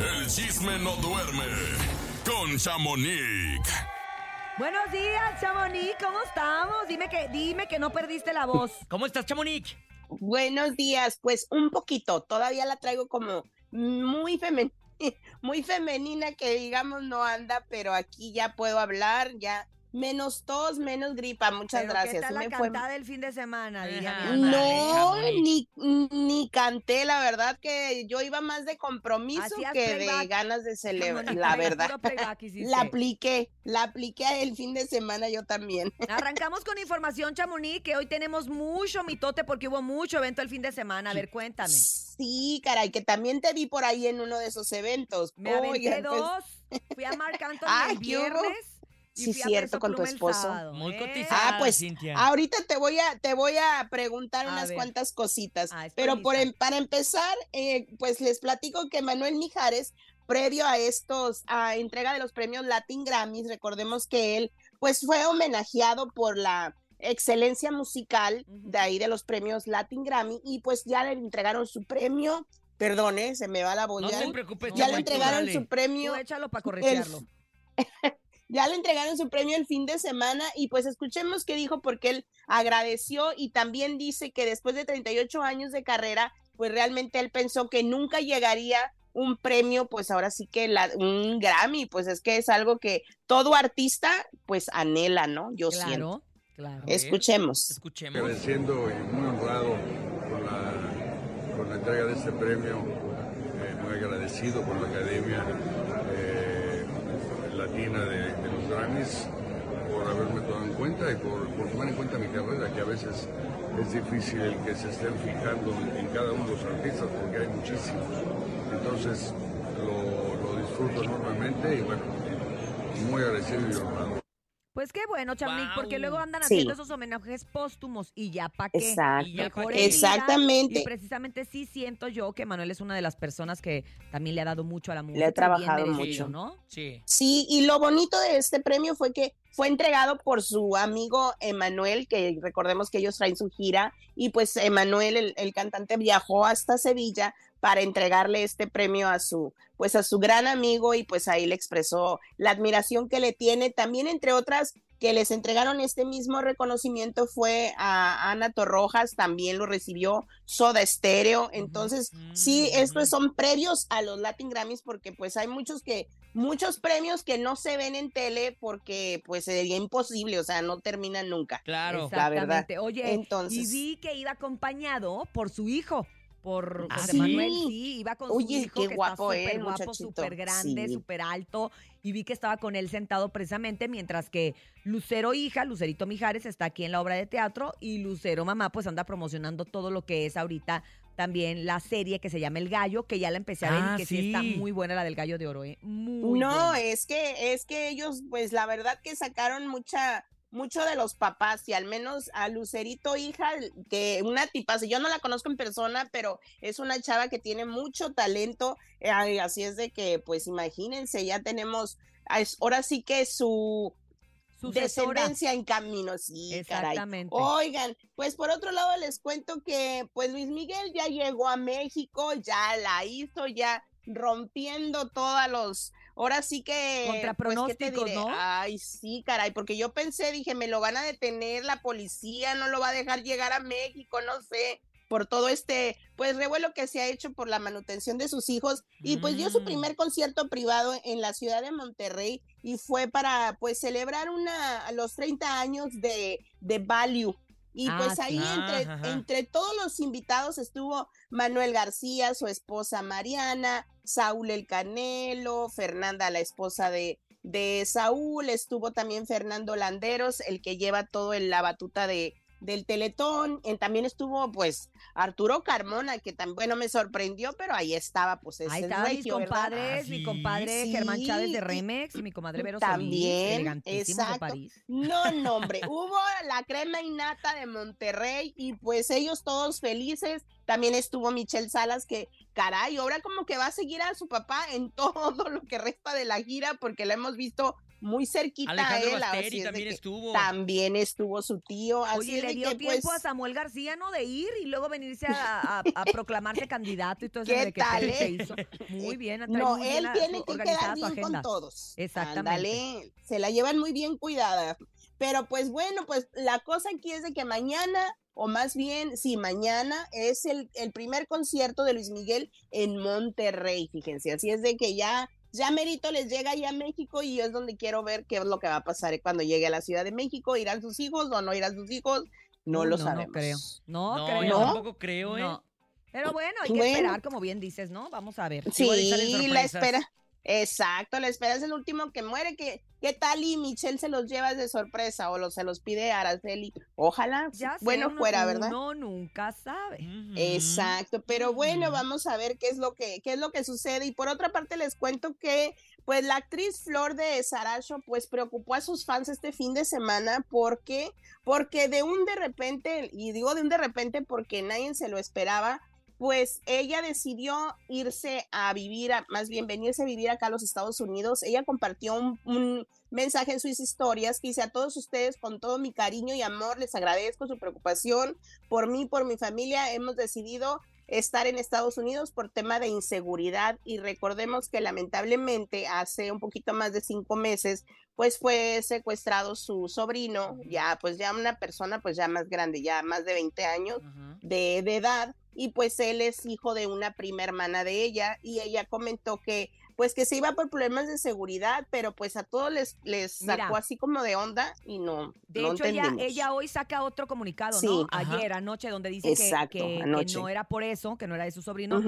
El chisme no duerme con Chamonix. Buenos días, Chamonix, ¿cómo estamos? Dime que, dime que no perdiste la voz. ¿Cómo estás, Chamonix? Buenos días, pues un poquito, todavía la traigo como muy femenina, muy femenina que digamos no anda, pero aquí ya puedo hablar, ya Menos tos, menos gripa, muchas Pero gracias. ¿Qué tal la me fue- cantada del fin de semana? Dígame. No, ni, ni canté, la verdad que yo iba más de compromiso Hacías que de ganas de celebrar, la verdad. playback. La apliqué, la apliqué el fin de semana yo también. Arrancamos con información, Chamonix, que hoy tenemos mucho mitote porque hubo mucho evento el fin de semana. A ver, cuéntame. Sí, caray, que también te vi por ahí en uno de esos eventos. Me aventé pues. Fui a Marc Anthony Ay, el viernes. Sí, cierto, con tu esposo. sábado, Muy ¿eh? cotizada, Ah, pues, Cintia. Ahorita te voy a, te voy a preguntar A unas ver. cuantas cositas, Ah, pero por, em- para empezar, eh, pues les platico que Manuel Mijares, previo a estos, a entrega de los premios Latin Grammys, recordemos que él, pues fue homenajeado por la excelencia musical de ahí de los premios Latin Grammy y pues ya le entregaron su premio, perdone, se me va la voz, No ya, te preocupes, ya le entregaron su Tú premio échalo para corretearlo. Ya le entregaron su premio el fin de semana y pues escuchemos qué dijo porque él agradeció y también dice que después de 38 años de carrera, pues realmente él pensó que nunca llegaría un premio, pues ahora sí que la- un Grammy, pues es que es algo que todo artista pues anhela, ¿no? Yo siento. Claro, claro. Es- Escuchemos. Escuchemos. agradeciendo y muy honrado con la, con la entrega de este premio, eh, muy agradecido con la Academia eh, Latina de, Por haberme tomado en cuenta y por, por tomar en cuenta mi carrera, que a veces es difícil el que se estén fijando en cada uno de los artistas porque hay muchísimos. Entonces lo, lo disfruto enormemente y bueno, muy agradecido y honrado. Pues qué bueno, Chamonix, porque Guau. luego andan Sí. haciendo esos homenajes póstumos y ya pa' qué. Exacto. Y ya pa' qué. Exactamente. Y precisamente sí siento yo que Manuel es una de las personas que también le ha dado mucho a la música. Le ha trabajado merecido, mucho. ¿no? Sí. Sí, y lo bonito de este premio fue que fue entregado por su amigo Emanuel, que recordemos que ellos traen su gira, y pues Emanuel, el, el cantante, viajó hasta Sevilla para entregarle este premio a su, pues a su gran amigo, y pues ahí le expresó la admiración que le tiene. También, entre otras, que les entregaron este mismo reconocimiento fue a Ana Torrojas, también lo recibió Soda Stereo. Entonces, sí, estos son previos a los Latin Grammys porque pues hay muchos que muchos premios que no se ven en tele porque pues sería imposible, o sea, no terminan nunca. Claro. la verdad. Oye, Entonces- y vi que iba acompañado por su hijo. Por ¿Ah, José sí? Manuel, sí, iba con Oye, su hijo qué que guapo, está ¿eh, súper guapo, súper grande, Sí. súper alto, y vi que estaba con él sentado precisamente mientras que Lucero hija, Lucerito Mijares, está aquí en la obra de teatro y Lucero mamá pues anda promocionando todo lo que es ahorita también la serie que se llama El Gallo, que ya la empecé a ver Ah, y que sí. está muy buena la del Gallo de Oro, ¿eh? Muy no, buena. es que es que ellos pues la verdad que sacaron mucha mucho de los papás y al menos a Lucerito hija que una tipaza, yo no la conozco en persona, pero es una chava que tiene mucho talento, eh, así es de que pues imagínense, ya tenemos ah, es- ahora sí que su Sucesora. descendencia en camino, sí, caray. Exactamente. Oigan, pues por otro lado les cuento que pues Luis Miguel ya llegó a México, ya la hizo, ya rompiendo todos los, ahora sí que... Contra pues, ¿qué te pronósticos? ¿no? Ay, sí, caray, porque yo pensé, dije, me lo van a detener la policía, no lo va a dejar llegar a México, no sé, por todo este, pues, revuelo que se ha hecho por la manutención de sus hijos. Y pues dio su Mm. primer concierto privado en la ciudad de Monterrey y fue para, pues, celebrar una, los 30 años de, de Value. Y Ah, pues ahí entre, ajá. entre todos los invitados estuvo Manuel García, su esposa Mariana, Saúl el Canelo, Fernanda, la esposa de, de Saúl, estuvo también Fernando Landeros, el que lleva todo en la batuta de, del Teletón, en- también estuvo pues Arturo Carmona, que también, bueno, me sorprendió, pero ahí estaba, pues ese Ahí es mis compadres, Ah, mi compadre sí, Germán Chávez de Remex y mi comadre Vero Solís, También, de. París. No, no, hombre, hubo la crema innata de Monterrey y pues ellos todos felices. También estuvo Michelle Salas que, caray, ahora como que va a seguir a su papá en todo lo que resta de la gira porque la hemos visto muy cerquita Alejandro a él. Basteri así es de también que estuvo. También estuvo su tío. Así Oye, es le dio que, tiempo pues, a Samuel García, ¿no? De ir y luego venirse a, a- a proclamarse candidato y todo eso ¿Qué de que, tal, que eh? hizo. Muy bien, trae No, muy bien él a- tiene que quedar bien con todos. Exactamente. Ándale, se la llevan muy bien cuidada. Pero pues bueno, pues la cosa aquí es de que mañana, o más bien, sí, mañana es el, el primer concierto de Luis Miguel en Monterrey, fíjense. Así es de que ya, ya Merito les llega ya a México y es donde quiero ver qué es lo que va a pasar cuando llegue a la Ciudad de México. ¿Irán sus hijos o no irán sus hijos? No Uy, lo no, sabemos. No creo. No, No, creo. yo ¿No? tampoco creo, ¿eh? No. Pero bueno, hay que Bueno. esperar, como bien dices, ¿no? Vamos a ver. Sí, la espera. Exacto, la espera es el último que muere. ¿Qué, qué tal y Michelle se los lleva de sorpresa o se los pide a Araceli? Ojalá. Ya bueno, uno- fuera, ¿verdad? Uno nunca sabe. Exacto, pero bueno, vamos a ver qué es lo que qué es lo que sucede y por otra parte les cuento que pues la actriz Flor de Saracho pues preocupó a sus fans este fin de semana porque porque de un de repente y digo de un de repente porque nadie se lo esperaba, pues ella decidió irse a vivir, a- más bien venirse a vivir acá a los Estados Unidos. Ella compartió un, un mensaje en sus historias que dice a todos ustedes con todo mi cariño y amor les agradezco su preocupación por mí, por mi familia. Hemos decidido estar en Estados Unidos por tema de inseguridad y recordemos que lamentablemente hace un poquito más de cinco meses pues fue secuestrado su sobrino, ya pues ya una persona pues ya más grande, ya más de 20 años de, de edad y pues él es hijo de una prima hermana de ella y ella comentó que pues que se iba por problemas de seguridad, pero pues a todos les, les Mira. sacó así como de onda y no, De no hecho, ella, ella hoy saca otro comunicado, Sí. ¿no? Ajá. Ayer, anoche, donde dice que- Exacto, que, que no era por eso, que no era de su sobrino.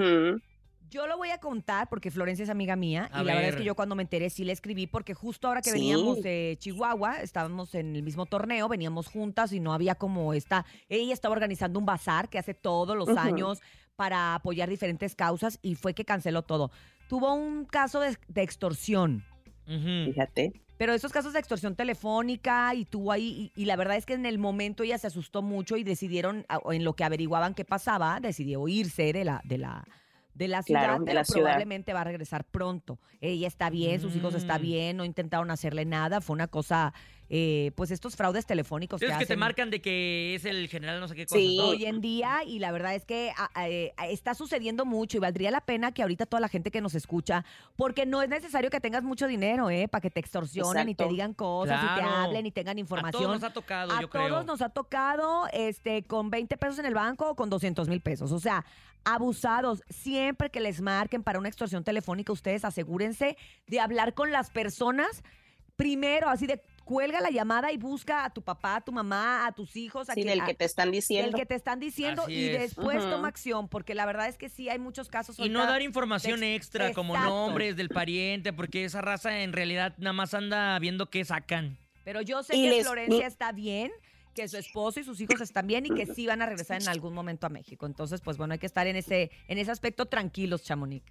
Yo lo voy a contar porque Florencia es amiga mía A y la verdad es que yo cuando me enteré sí le escribí porque justo ahora que Sí. veníamos de Chihuahua, estábamos en el mismo torneo, veníamos juntas y no había como esta, ella estaba organizando un bazar que hace todos los Ujú. años para apoyar diferentes causas y fue que canceló todo. Tuvo un caso de, de extorsión. Ujú. Fíjate. Pero esos casos de extorsión telefónica y tuvo ahí, y, y la verdad es que en el momento ella se asustó mucho y decidieron, a- en lo que averiguaban qué pasaba, decidió irse de la, de la, de la ciudad, Claro, de pero la ciudad. probablemente va a regresar pronto. Ella está bien, sus hijos están Mm. bien, no intentaron hacerle nada, fue una cosa, eh, pues estos fraudes telefónicos Es que, que te marcan de que es el general no sé qué cosa. Sí. ¿no? hoy en día y la verdad es que a- a- eh, a- está sucediendo mucho y valdría la pena que ahorita toda la gente que nos escucha, porque no es necesario que tengas mucho dinero, ¿eh? Para que te extorsionen y te digan cosas y te hablen y tengan A información. todos nos ha tocado, A yo todos creo. nos ha tocado este, con 20 pesos en el banco o con 200 mil pesos. O sea, abusados. Siempre que les marquen para una extorsión telefónica, ustedes asegúrense de hablar con las personas primero, así de cuelga la llamada y busca a tu papá, a tu mamá, a tus hijos, a Sí, quien- del a- que te están del diciendo. que te están diciendo Así y es. después toma acción, porque la verdad es que sí hay muchos casos. Y no dar información de- extra como nombres del pariente, porque esa raza en realidad nada más anda viendo qué sacan. Pero yo sé Y que les- Florencia está bien, que su esposo y sus hijos están bien y que sí van a regresar en algún momento a México. Entonces, pues bueno, hay que estar en ese, en ese aspecto tranquilos, Chamonix.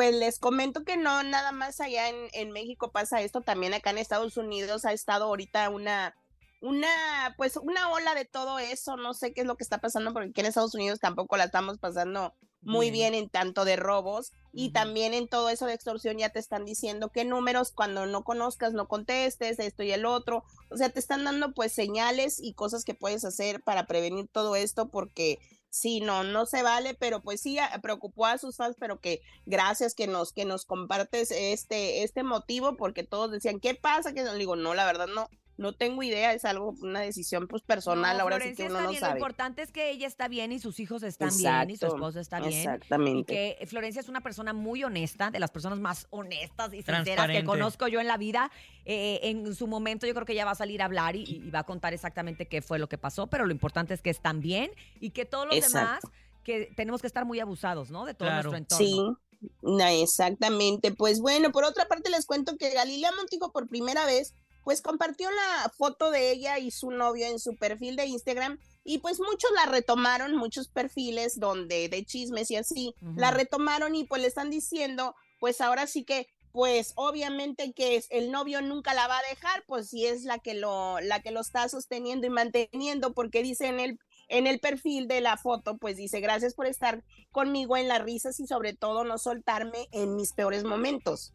Pues les comento que no, nada más allá en, en México pasa esto, también acá en Estados Unidos ha estado ahorita una, una, pues una ola de todo eso, no sé qué es lo que está pasando, porque aquí en Estados Unidos tampoco la estamos pasando muy bien, en tanto de robos y también en todo eso de extorsión ya te están diciendo qué números cuando no conozcas no contestes, esto y el otro, o sea, te están dando pues señales y cosas que puedes hacer para prevenir todo esto porque sí, no, no se vale, pero pues sí preocupó a sus fans, pero que gracias que nos, que nos compartes este, este motivo, porque todos decían, ¿qué pasa? Que no, digo, no, la verdad no, no tengo idea, es algo, una decisión pues personal, No, ahora sí Florencia que uno está no bien. Lo sabe. importante es que ella está bien y sus hijos están bien y su esposo está bien. Y Exactamente. que Florencia es una persona muy honesta, de las personas más honestas y sinceras que conozco yo en la vida. Eh, en su momento yo creo que ella va a salir a hablar y, y va a contar exactamente qué fue lo que pasó, pero lo importante es que están bien y que todos los Exacto. demás, que tenemos que estar muy abusados, ¿no? De todo Claro. nuestro entorno. Sí, no, exactamente. Pues bueno, por otra parte les cuento que Galilea Montijo por primera vez, pues compartió la foto de ella y su novio en su perfil de Instagram y pues muchos la retomaron, muchos perfiles donde de chismes y así, la retomaron y pues le están diciendo, pues ahora sí que pues obviamente que el novio nunca la va a dejar, pues si es la que lo la que lo está sosteniendo y manteniendo porque dice en el en el perfil de la foto, pues dice, gracias por estar conmigo en las risas y sobre todo no soltarme en mis peores momentos.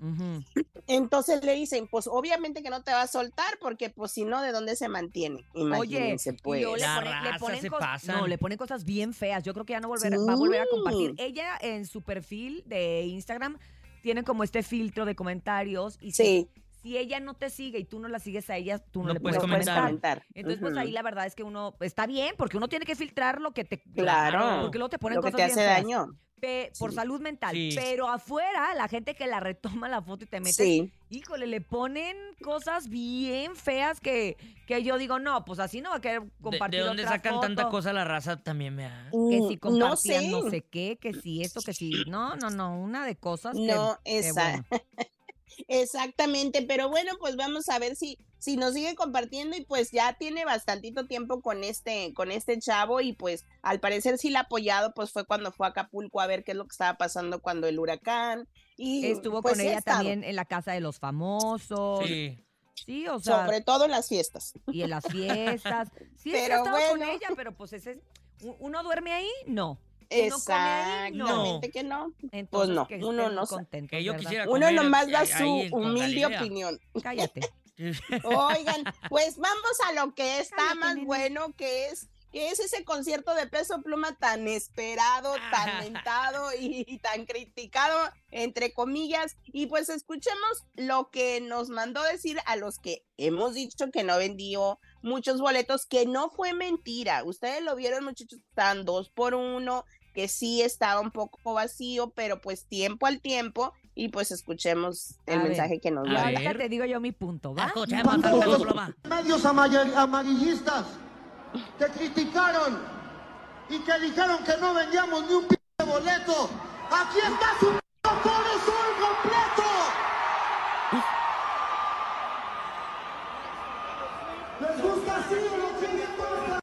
Entonces le dicen, pues obviamente que no te va a soltar porque pues si no, ¿de dónde se mantiene? Oye, Imagínense, y pues. le, La ponen, le raza ponen se pasan. no, le ponen cosas bien feas. Yo creo que ya no volverá, va a volver a compartir. Sí. Ella en su perfil de Instagram tiene como este filtro de comentarios y Sí, si ella no te sigue y tú no la sigues a ella, tú no, No le puedes puedes comentar. comentar. Entonces, pues ahí la verdad es que uno está bien, porque uno tiene que filtrar lo que te. Claro. Porque luego te ponen Lo que cosas te bien hace feas. daño. Pe- por Sí. salud mental. Sí. Pero afuera, la gente que la retoma la foto y te metes, Sí. híjole, le ponen cosas bien feas que, que yo digo, no, pues así no va a querer ¿De, compartir de dónde otra sacan foto. tanta cosa la raza también me da? Que Mm, si compartían no sé. no sé qué, que si esto, que si... No, no, no, una de cosas que- No, que, esa, bueno. Exactamente, pero bueno, pues vamos a ver si, si nos sigue compartiendo y pues ya tiene bastantito tiempo con este, con este chavo y pues al parecer sí la ha apoyado, pues fue cuando fue a Acapulco a ver qué es lo que estaba pasando cuando el huracán y Estuvo pues, con ella también en la casa de los famosos. Sí, Sí. o sea, sobre todo en las fiestas. y en las fiestas. Sí, Pero estado con bueno. ella, pero pues ese es... ¿Uno duerme ahí? No. ¿Que no? No. Exactamente que no. Entonces, no, que uno no sa- contentos, Que yo ¿verdad? quisiera Uno nomás da su humilde opinión. Cállate. Oigan, pues vamos a lo que está Cállate, más nena. bueno, que es que es ese concierto de peso pluma tan esperado, tan mentado y, y tan criticado, entre comillas. Y pues escuchemos lo que nos mandó decir a los que hemos dicho que no vendió muchos boletos, que no fue mentira. Ustedes lo vieron, muchachos, están dos por uno, que sí estaba un poco vacío, pero pues tiempo al tiempo. Y pues escuchemos el A ver, mensaje que nos da. ver. ahorita te digo yo mi punto, ¿va? Escuchemos medios amarillistas te criticaron y que dijeron que no vendíamos ni un p boleto. Aquí está su p Sol completo. ¿Les gusta así o quieren más?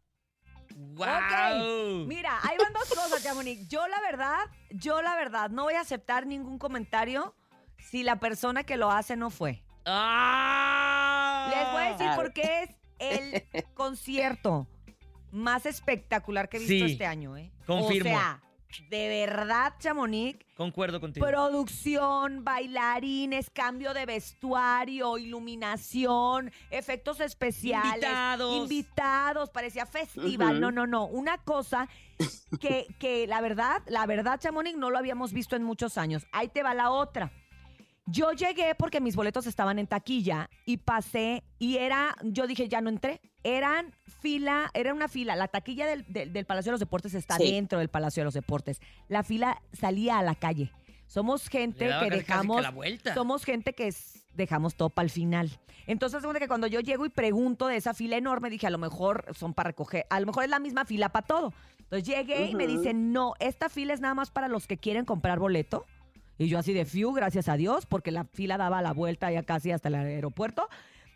¡Wow! Mira, ahí van dos cosas, Chamonix. Yo la verdad, yo la verdad, no voy a aceptar ningún comentario si la persona que lo hace no fue. ¡Ah! Les voy a decir por qué es el concierto más espectacular que he visto Sí, este año, ¿eh? confirmo. O sea, de verdad, Chamonix, Concuerdo contigo. Producción, bailarines, cambio de vestuario, iluminación, efectos especiales. Invitados. Invitados, parecía festival. Ujú. No, no, no. Una cosa que, que la verdad, la verdad, Chamonix, no lo habíamos visto en muchos años. Ahí te va la otra. Yo llegué porque mis boletos estaban en taquilla y pasé y era, yo dije, ya no entré. Eran fila, era una fila. La taquilla del, del- del Palacio de los Deportes está Sí. dentro del Palacio de los Deportes. La fila salía a la calle. Somos gente que que dejamos, la vuelta. somos gente que es- dejamos todo para el final. Entonces, que cuando yo llego y pregunto de esa fila enorme, dije, a lo mejor son para recoger, a lo mejor es la misma fila para todo. Entonces llegué y me dicen, no, esta fila es nada más para los que quieren comprar boleto. Y yo así de fiu, gracias a Dios, porque la fila daba la vuelta ya casi hasta el aeropuerto.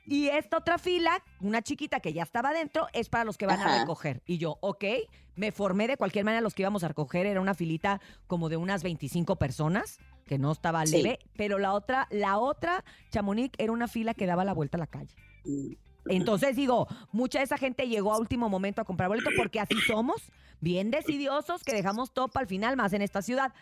Y esta otra fila, una chiquita que ya estaba adentro, es para los que van a Ajá. recoger. Y yo, ok, me formé de cualquier manera los que íbamos a recoger. Era una filita como de unas 25 personas, que no estaba Sí. leve. Pero la otra, la otra, Chamonix, era una fila que daba la vuelta a la calle. Entonces digo, mucha de esa gente llegó a último momento a comprar boleto porque así somos, bien decidiosos, que dejamos todo para el final, más en esta ciudad.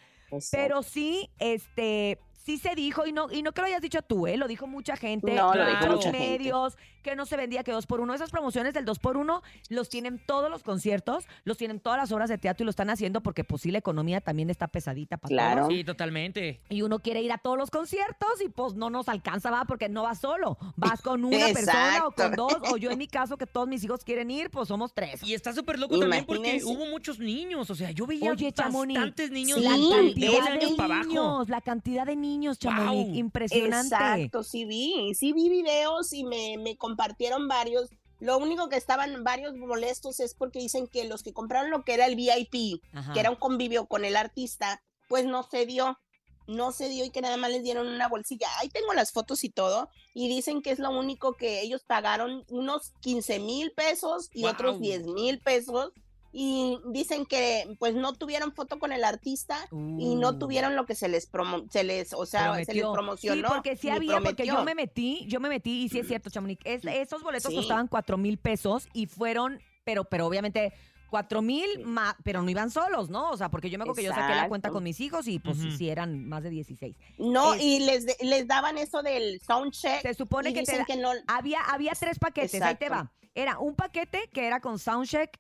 Pero sí, este, sí se dijo, y no, y no que lo hayas dicho tú, ¿eh? Lo dijo mucha gente, No, lo dijo mucha gente. medios, que no se vendía que dos por uno. Esas promociones del dos por uno los tienen todos los conciertos, los tienen todas las obras de teatro y lo están haciendo porque pues sí la economía también está pesadita para Claro. todos. Sí, totalmente. Y uno quiere ir a todos los conciertos y pues no nos alcanza, va, porque no vas solo. Vas con una persona o con dos, o yo en mi caso que todos mis hijos quieren ir, pues somos tres. Y está súper loco también porque hubo muchos niños. O sea, yo veía Oye, Chamonix, bastantes niños Sí, la cantidad 12 de años para abajo. niños, la cantidad de niños, Chamonix, Guau. impresionante. Exacto, sí vi, sí vi videos y me, me compartieron varios. Lo único que estaban varios molestos es porque dicen que los que compraron lo que era el VIP, Ajá. que era un convivio con el artista, pues no se dio, no se dio y que nada más les dieron una bolsilla. Ahí tengo las fotos y todo, y dicen que es lo único que ellos pagaron unos 15 mil pesos y otros Guau. 10 mil pesos. Y dicen que pues no tuvieron foto con el artista y no Uh. tuvieron lo que se les promo se les, o sea, se les promocionó. Sí, porque sí había, porque yo me metí, yo me metí y sí es cierto, Chamonix. es- esos boletos Sí. costaban cuatro mil pesos y fueron, pero, pero obviamente cuatro mil, ma- pero no iban solos, ¿no? O sea, porque yo me acuerdo que yo saqué la cuenta con mis hijos y pues Ujú. sí eran más de 16. No, Es- y les, de- les daban eso del sound check. Se supone y que te dicen da- que no. Había, había tres paquetes, ahí te va. Era un paquete que era con soundcheck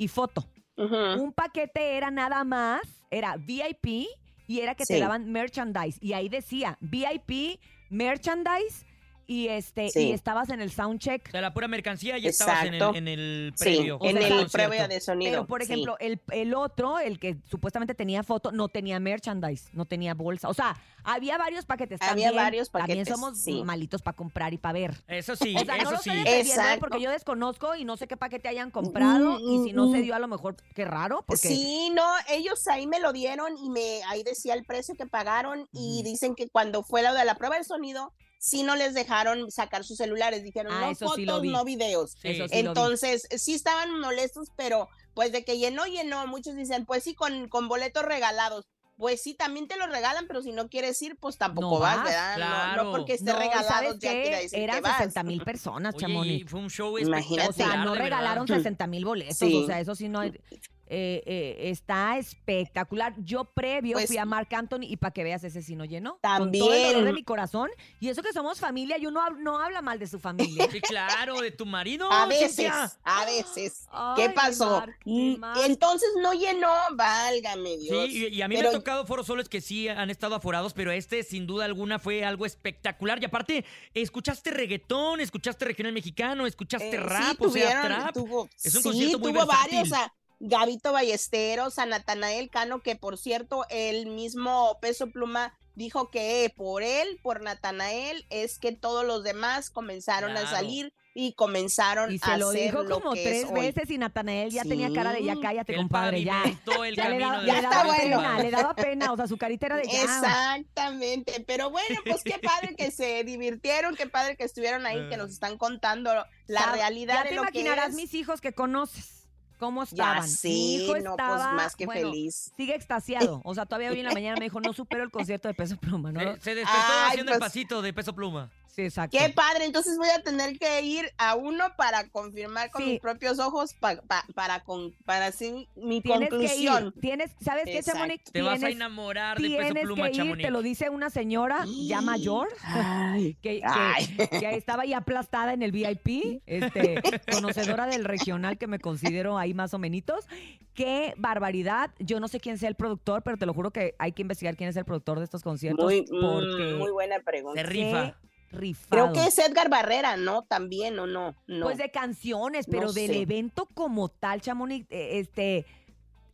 y foto. Un paquete era nada más, era VIP y era que te daban merchandise. Y ahí decía VIP, merchandise y este Sí. y estabas en el soundcheck. O sea, la pura mercancía ya estabas en el, Exacto. en el previo. En sea, el prueba de sonido. Pero, por sí. ejemplo, el, el otro, el que supuestamente tenía foto, no tenía merchandise, no tenía bolsa. O sea, había varios paquetes. Había También- varios También paquetes, somos sí. malitos para comprar y para ver. Eso sí, O sea, no eso lo sí. estoy defendiendo ¿eh? Exacto. porque yo desconozco y no sé qué paquete hayan comprado Mm, y si no se mm, dio a lo mejor, qué raro, porque Sí, no, ellos ahí me lo dieron y me ahí decía el precio que pagaron y dicen que cuando fue la de la prueba de sonido, sí no les dejaron sacar sus celulares, dijeron Ah, no sí lo fotos, vi. no videos. Sí. eso sí lo. Entonces, sí estaban molestos, pero pues de que llenó, llenó. Muchos dicen, pues sí, con, con boletos regalados. Pues sí, también te los regalan, pero si no quieres ir, pues tampoco No vas, vas, ¿verdad? No- No, claro. porque esté No, regalado ¿sabes ya quiere decir que vas. 60 mil personas, Oye, y Chamonix. fue un show Imagínate. O sea, no de verdad. regalaron 60 mil boletos. Sí. O sea, eso sí no. Eh, eh, está espectacular. Yo previo Pues- fui a Marc Anthony y para que veas, ese sí no llenó. Con todo el dolor de También. mi corazón. Y eso que somos familia y uno no habla mal de su familia. Sí, claro, de tu marido. A veces, Cintia. a veces. Ay, ¿Qué pasó? Mm. Entonces no llenó, válgame Sí, Dios. y, y a mí me ha tocado foros solos que sí han estado aforados, pero este sin duda alguna fue algo espectacular. Y aparte, escuchaste reggaetón, escuchaste regional mexicano, escuchaste Eh, rap, sí, o sea, tuvieron, trap. tuvo, Es un sí, concierto muy tuvo versátil. varios, a Gabito Ballesteros, a Natanael Cano, que por cierto, el mismo Peso Pluma dijo que por él, por Natanael, es que todos los demás comenzaron a salir y comenzaron Y a se lo hacer dijo lo como que tres hoy. veces y Natanael ya tenía cara de ya cállate, El compadre, ya. el Ya le, daba, le daba bueno. pena, le daba pena, o sea, su carita era de ya. Exactamente, pero bueno, pues qué padre que se divirtieron, qué padre que estuvieron ahí, que nos están contando la realidad Ya de te lo que imaginarás es. mis hijos que conoces. ¿Cómo Ya estaban? Mi sí, hijo no, pues estaba, más que bueno, feliz. Sigue extasiado. O sea, todavía hoy en la mañana me dijo, no supero el concierto de Peso Pluma, ¿no? Se, se despertó Ay, haciendo el pues- pasito de peso pluma. Sí, exacto. Qué padre, entonces voy a tener que ir a uno para confirmar con Sí. mis propios ojos pa- pa- para con, para así mi Tienes que conclusión. ir. Tienes, ¿sabes qué. Chamonix? Te vas a enamorar de peso Tienes pluma, que ir, te lo dice una señora ya mayor, Ay, que, que- Ay. que estaba ahí aplastada en el VIP, este, conocedora del regional que me considero ahí más o menos. Qué barbaridad. Yo no sé quién sea el productor, pero te lo juro que hay que investigar quién es el productor de estos conciertos. muy, porque mm, muy buena Se pregunta. rifa. Rifado. Creo que es Edgar Barrera, ¿no? También, ¿o no? No. Pues de canciones, pero No del sé. evento como tal, Chamonix, eh, este,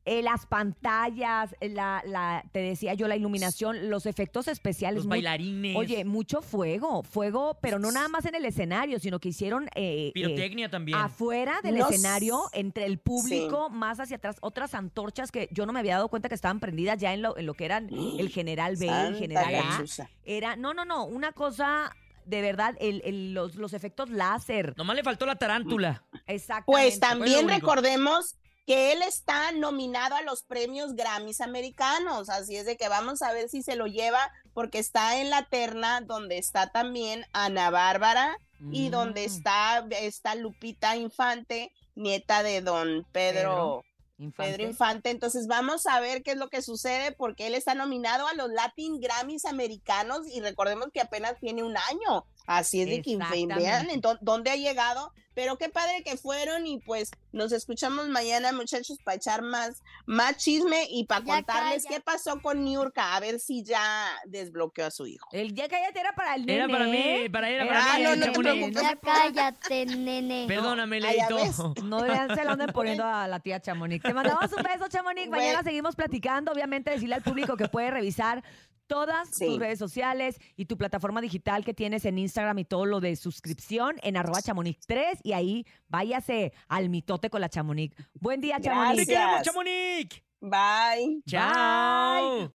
eh, las pantallas, eh, la, la, te decía yo, la iluminación, los efectos especiales. Los muy- bailarines. Oye, mucho fuego, fuego, pero no nada más en el escenario, sino que hicieron eh, eh, Pirotecnia también. afuera del No escenario, entre el público, más hacia atrás, otras antorchas que yo no me había dado cuenta que estaban prendidas ya en lo, en lo que eran el General B, el General A. Era, no, no, no, una cosa de verdad, el, el- los, los efectos láser. Nomás le faltó la tarántula. Exactamente. Pues también recordemos que él está nominado a los premios Grammys americanos, así es de que vamos a ver si se lo lleva, porque está en la terna donde está también Ana Bárbara y donde Mm, está, está Lupita Infante, nieta de don Pedro. Infante. Pedro Infante, entonces vamos a ver qué es lo que sucede porque él está nominado a los Latin Grammys americanos y recordemos que apenas tiene un año, así es de que vean dónde ha llegado, pero qué padre que fueron y pues nos escuchamos mañana muchachos para echar más, más chisme y para contarles calla. qué pasó con Niurka, a ver si ya desbloqueó a su hijo. El ya cállate era para el nene. Era para mí, para era Era para Ah, mí. no, no te Chamonix. preocupes. Ya cállate, nene. Perdóname, Ah, Leito. No deberían se lo anden poniendo a la tía Chamonix. Te mandamos un beso, Chamonix. Mañana Bueno. seguimos platicando. Obviamente, decirle al público que puede revisar todas Sí. tus redes sociales y tu plataforma digital que tienes en Instagram y todo lo de suscripción en arroba chamonix 3 y ahí váyase al mitote con la Chamonix. Buen día, Chamonix. ¡Te Gracias. queremos, Chamonix! Bye. ¡Chao!